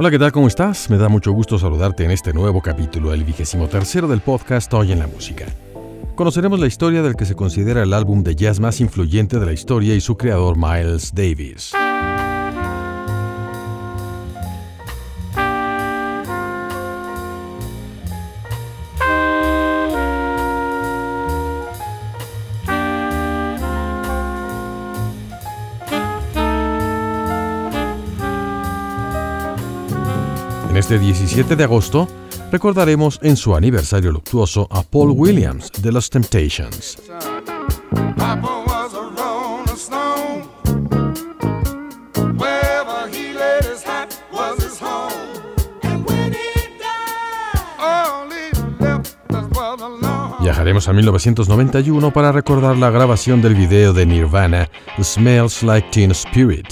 Hola, ¿qué tal? ¿Cómo estás? Me da mucho gusto saludarte en este nuevo capítulo, el vigésimo tercero del podcast Hoy en la Música. Conoceremos la historia del que se considera el álbum de jazz más influyente de la historia y su creador Miles Davis. Este 17 de agosto recordaremos en su aniversario luctuoso a Paul Williams de los Temptations. Viajaremos a 1991 para recordar la grabación del video de Nirvana, Smells Like Teen Spirit.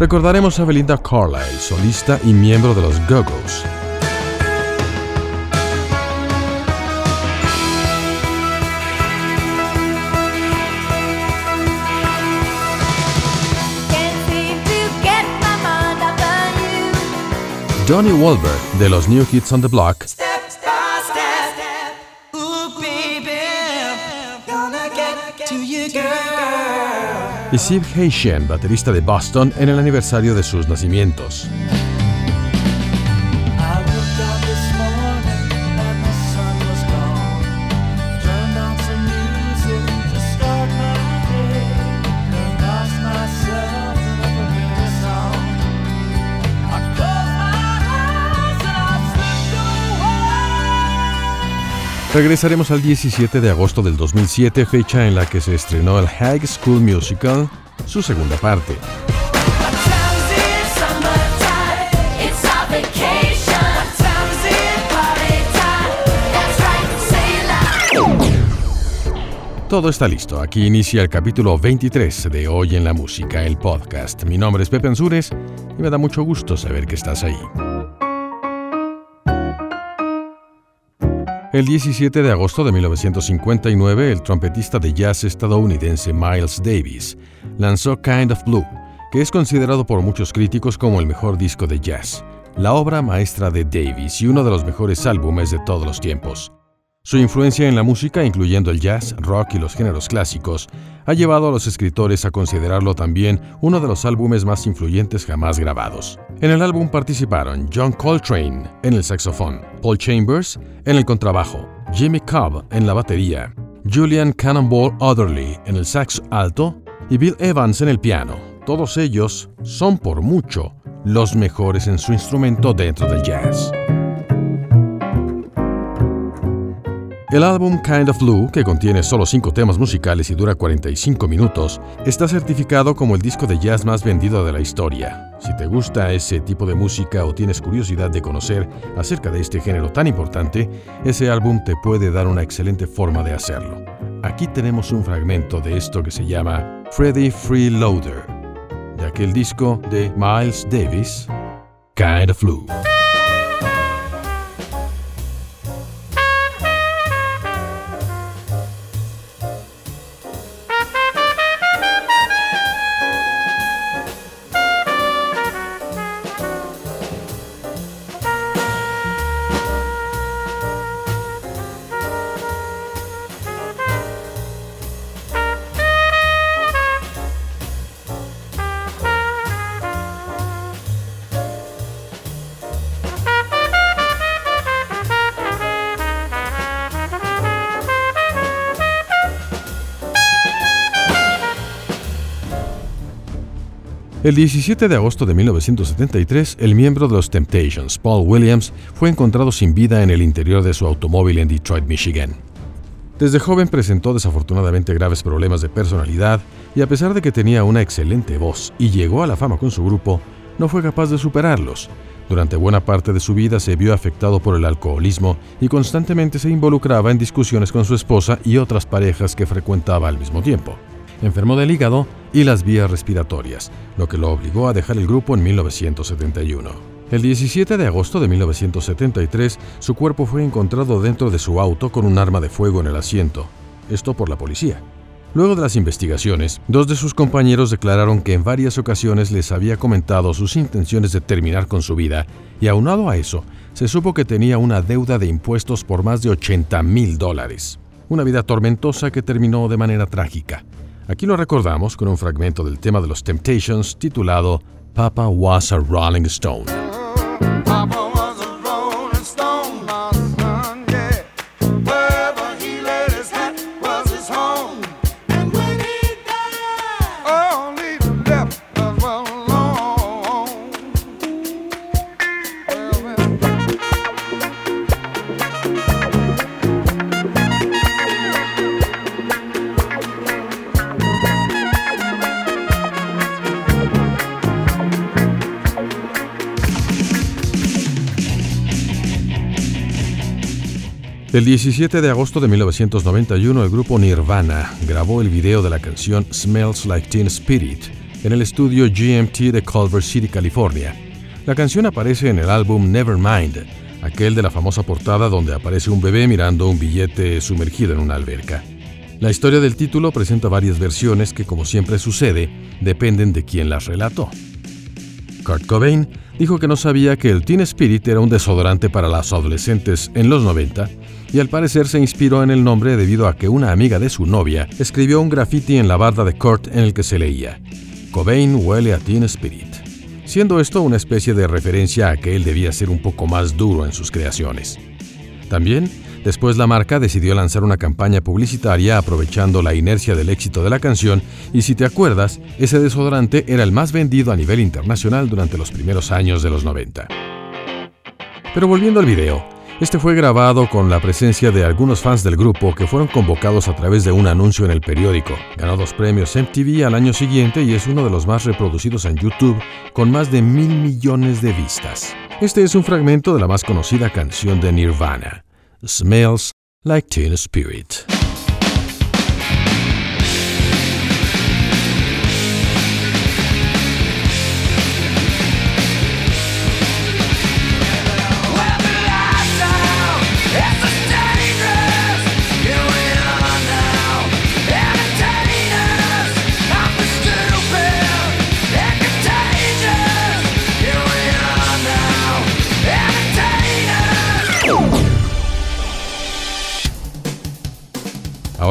Recordaremos a Belinda Carlisle, solista y miembro de los Go-Go's. Johnny Wahlberg de los New Kids on the Block y Steve Haitian, baterista de Boston, en el aniversario de sus nacimientos. Regresaremos al 17 de agosto del 2007, fecha en la que se estrenó el High School Musical, su segunda parte. Todo está listo. Aquí inicia el capítulo 23 de Hoy en la Música, el podcast. Mi nombre es Pepe Ansures y me da mucho gusto saber que estás ahí. El 17 de agosto de 1959, el trompetista de jazz estadounidense Miles Davis lanzó Kind of Blue, que es considerado por muchos críticos como el mejor disco de jazz, la obra maestra de Davis y uno de los mejores álbumes de todos los tiempos. Su influencia en la música, incluyendo el jazz, rock y los géneros clásicos, ha llevado a los escritores a considerarlo también uno de los álbumes más influyentes jamás grabados. En el álbum participaron John Coltrane en el saxofón, Paul Chambers en el contrabajo, Jimmy Cobb en la batería, Julian Cannonball Otherly en el sax alto y Bill Evans en el piano. Todos ellos son por mucho los mejores en su instrumento dentro del jazz. El álbum Kind of Blue, que contiene solo 5 temas musicales y dura 45 minutos, está certificado como el disco de jazz más vendido de la historia. Si te gusta ese tipo de música o tienes curiosidad de conocer acerca de este género tan importante, ese álbum te puede dar una excelente forma de hacerlo. Aquí tenemos un fragmento de esto que se llama Freddy Freeloader, de aquel disco de Miles Davis, Kind of Blue. El 17 de agosto de 1973, el miembro de los Temptations, Paul Williams, fue encontrado sin vida en el interior de su automóvil en Detroit, Michigan. Desde joven presentó desafortunadamente graves problemas de personalidad y a pesar de que tenía una excelente voz y llegó a la fama con su grupo, no fue capaz de superarlos. Durante buena parte de su vida se vio afectado por el alcoholismo y constantemente se involucraba en discusiones con su esposa y otras parejas que frecuentaba al mismo tiempo. Enfermó del hígado y las vías respiratorias, lo que lo obligó a dejar el grupo en 1971. El 17 de agosto de 1973, su cuerpo fue encontrado dentro de su auto con un arma de fuego en el asiento, esto por la policía. Luego de las investigaciones, dos de sus compañeros declararon que en varias ocasiones les había comentado sus intenciones de terminar con su vida, y aunado a eso, se supo que tenía una deuda de impuestos por más de 80 mil dólares. Una vida tormentosa que terminó de manera trágica. Aquí lo recordamos con un fragmento del tema de los Temptations titulado Papa Was a Rolling Stone. El 17 de agosto de 1991, el grupo Nirvana grabó el video de la canción Smells Like Teen Spirit en el estudio GMT de Culver City, California. La canción aparece en el álbum Nevermind, aquel de la famosa portada donde aparece un bebé mirando un billete sumergido en una alberca. La historia del título presenta varias versiones que, como siempre sucede, dependen de quién las relató. Kurt Cobain dijo que no sabía que el Teen Spirit era un desodorante para las adolescentes en los 90 y al parecer se inspiró en el nombre debido a que una amiga de su novia escribió un graffiti en la barda de Kurt en el que se leía Cobain huele a Teen Spirit, siendo esto una especie de referencia a que él debía ser un poco más duro en sus creaciones. También, después la marca decidió lanzar una campaña publicitaria aprovechando la inercia del éxito de la canción y si te acuerdas, ese desodorante era el más vendido a nivel internacional durante los primeros años de los 90. Pero volviendo al video, este fue grabado con la presencia de algunos fans del grupo que fueron convocados a través de un anuncio en el periódico. Ganó dos premios MTV al año siguiente y es uno de los más reproducidos en YouTube, con más de mil millones de vistas. Este es un fragmento de la más conocida canción de Nirvana, Smells Like Teen Spirit.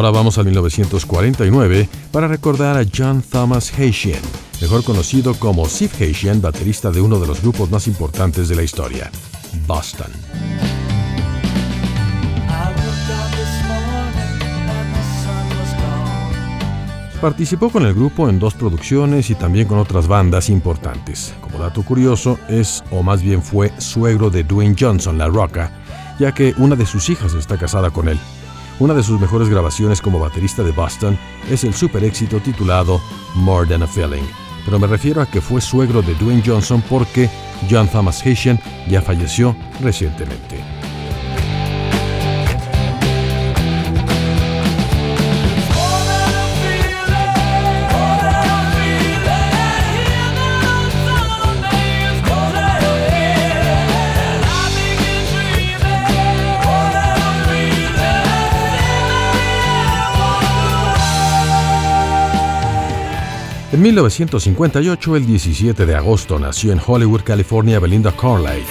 Ahora vamos al 1949 para recordar a John Thomas Haitian, mejor conocido como Steve Haitian, baterista de uno de los grupos más importantes de la historia, Boston. Participó con el grupo en dos producciones y también con otras bandas importantes. Como dato curioso, es, o más bien fue, suegro de Dwayne Johnson, La Roca, ya que una de sus hijas está casada con él. Una de sus mejores grabaciones como baterista de Boston es el super éxito titulado More Than a Feeling, pero me refiero a que fue suegro de Dwayne Johnson porque John Thomas Haitian ya falleció recientemente. En 1958, el 17 de agosto, nació en Hollywood, California, Belinda Carlisle.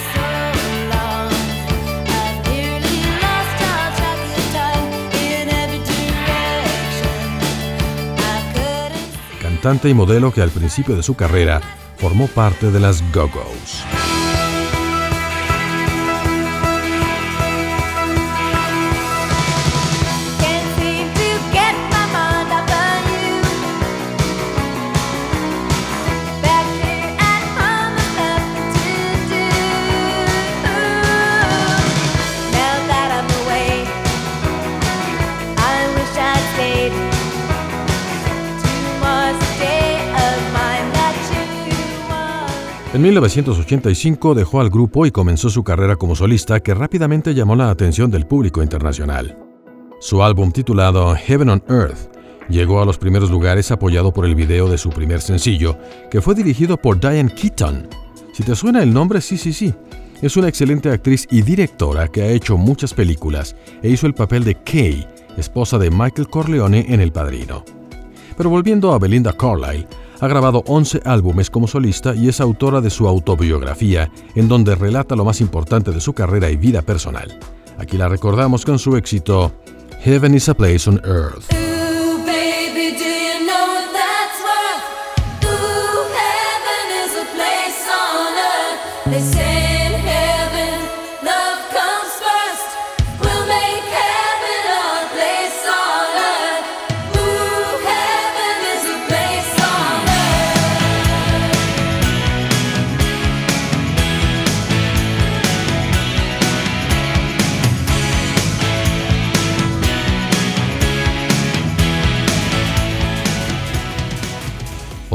Cantante y modelo que al principio de su carrera formó parte de las Go-Go's. En 1985 dejó al grupo y comenzó su carrera como solista que rápidamente llamó la atención del público internacional. Su álbum titulado Heaven on Earth llegó a los primeros lugares apoyado por el video de su primer sencillo, que fue dirigido por Diane Keaton. Si te suena el nombre, sí, sí, sí. Es una excelente actriz y directora que ha hecho muchas películas e hizo el papel de Kay, esposa de Michael Corleone en El Padrino. Pero volviendo a Belinda Carlisle, ha grabado 11 álbumes como solista y es autora de su autobiografía, en donde relata lo más importante de su carrera y vida personal. Aquí la recordamos con su éxito Heaven is a Place on Earth.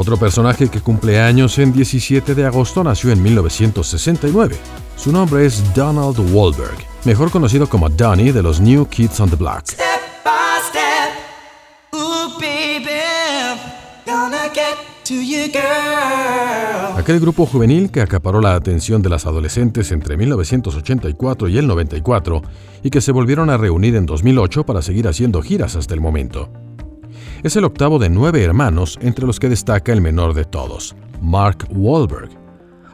Otro personaje que cumple años en 17 de agosto nació en 1969. Su nombre es Donald Wahlberg, mejor conocido como Donnie de los New Kids on the Block. Aquel grupo juvenil que acaparó la atención de las adolescentes entre 1984 y el 94 y que se volvieron a reunir en 2008 para seguir haciendo giras hasta el momento. Es el octavo de nueve hermanos, entre los que destaca el menor de todos, Mark Wahlberg,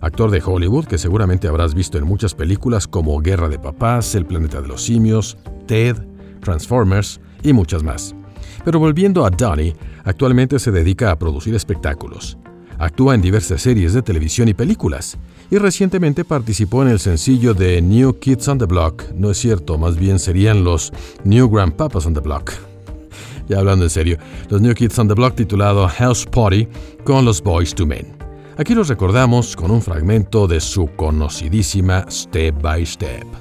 actor de Hollywood que seguramente habrás visto en muchas películas como Guerra de Papás, El Planeta de los Simios, Ted, Transformers y muchas más. Pero volviendo a Donnie, actualmente se dedica a producir espectáculos. Actúa en diversas series de televisión y películas, y recientemente participó en el sencillo de New Kids on the Block. No es cierto, más bien serían los New Grandpapas on the Block ya hablando en serio, los New Kids on the Block titulado House Party con los Boys to Men. Aquí los recordamos con un fragmento de su conocidísima Step by Step.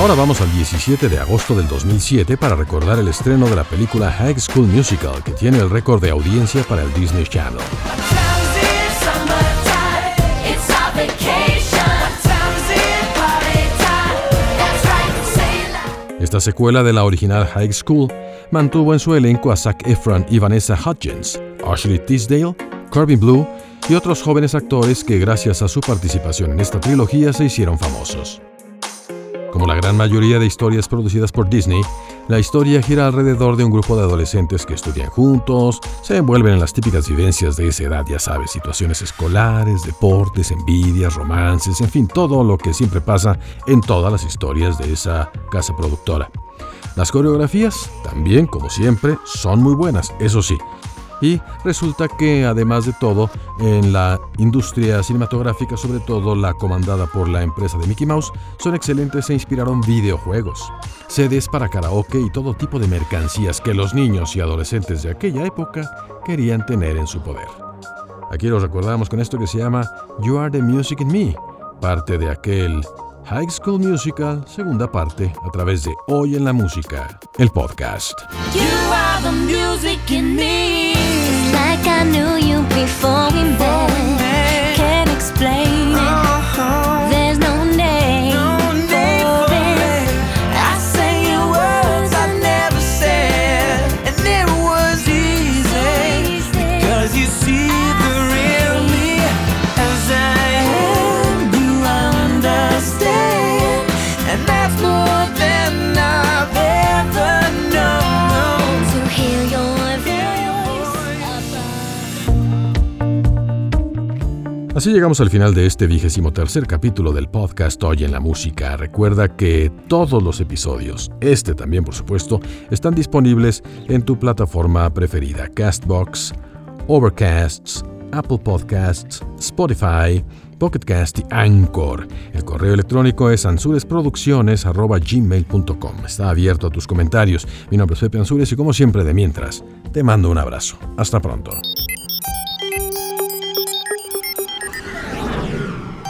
Ahora vamos al 17 de agosto del 2007 para recordar el estreno de la película High School Musical, que tiene el récord de audiencia para el Disney Channel. Esta secuela de la original High School mantuvo en su elenco a Zac Efron y Vanessa Hudgens, Ashley Tisdale, Corbin Blue y otros jóvenes actores que gracias a su participación en esta trilogía se hicieron famosos. Como la gran mayoría de historias producidas por Disney, la historia gira alrededor de un grupo de adolescentes que estudian juntos, se envuelven en las típicas vivencias de esa edad, ya sabes, situaciones escolares, deportes, envidias, romances, en fin, todo lo que siempre pasa en todas las historias de esa casa productora. Las coreografías, también, como siempre, son muy buenas, eso sí, y resulta que, además de todo, en la industria cinematográfica, sobre todo la comandada por la empresa de Mickey Mouse, son excelentes e inspiraron videojuegos, sedes para karaoke y todo tipo de mercancías que los niños y adolescentes de aquella época querían tener en su poder. Aquí los recordamos con esto que se llama You Are the Music in Me, parte de aquel High School Musical, segunda parte, a través de Hoy en la Música, el podcast. You are the music in me. Like I knew you before we met. Can't explain Así llegamos al final de este vigésimo tercer capítulo del podcast Hoy en la Música. Recuerda que todos los episodios, este también por supuesto, están disponibles en tu plataforma preferida, Castbox, Overcasts, Apple Podcasts, Spotify, Pocket Cast y Anchor. El correo electrónico es ansuresproducciones.gmail.com. Está abierto a tus comentarios. Mi nombre es Pepe Ansures y como siempre de mientras, te mando un abrazo. Hasta pronto.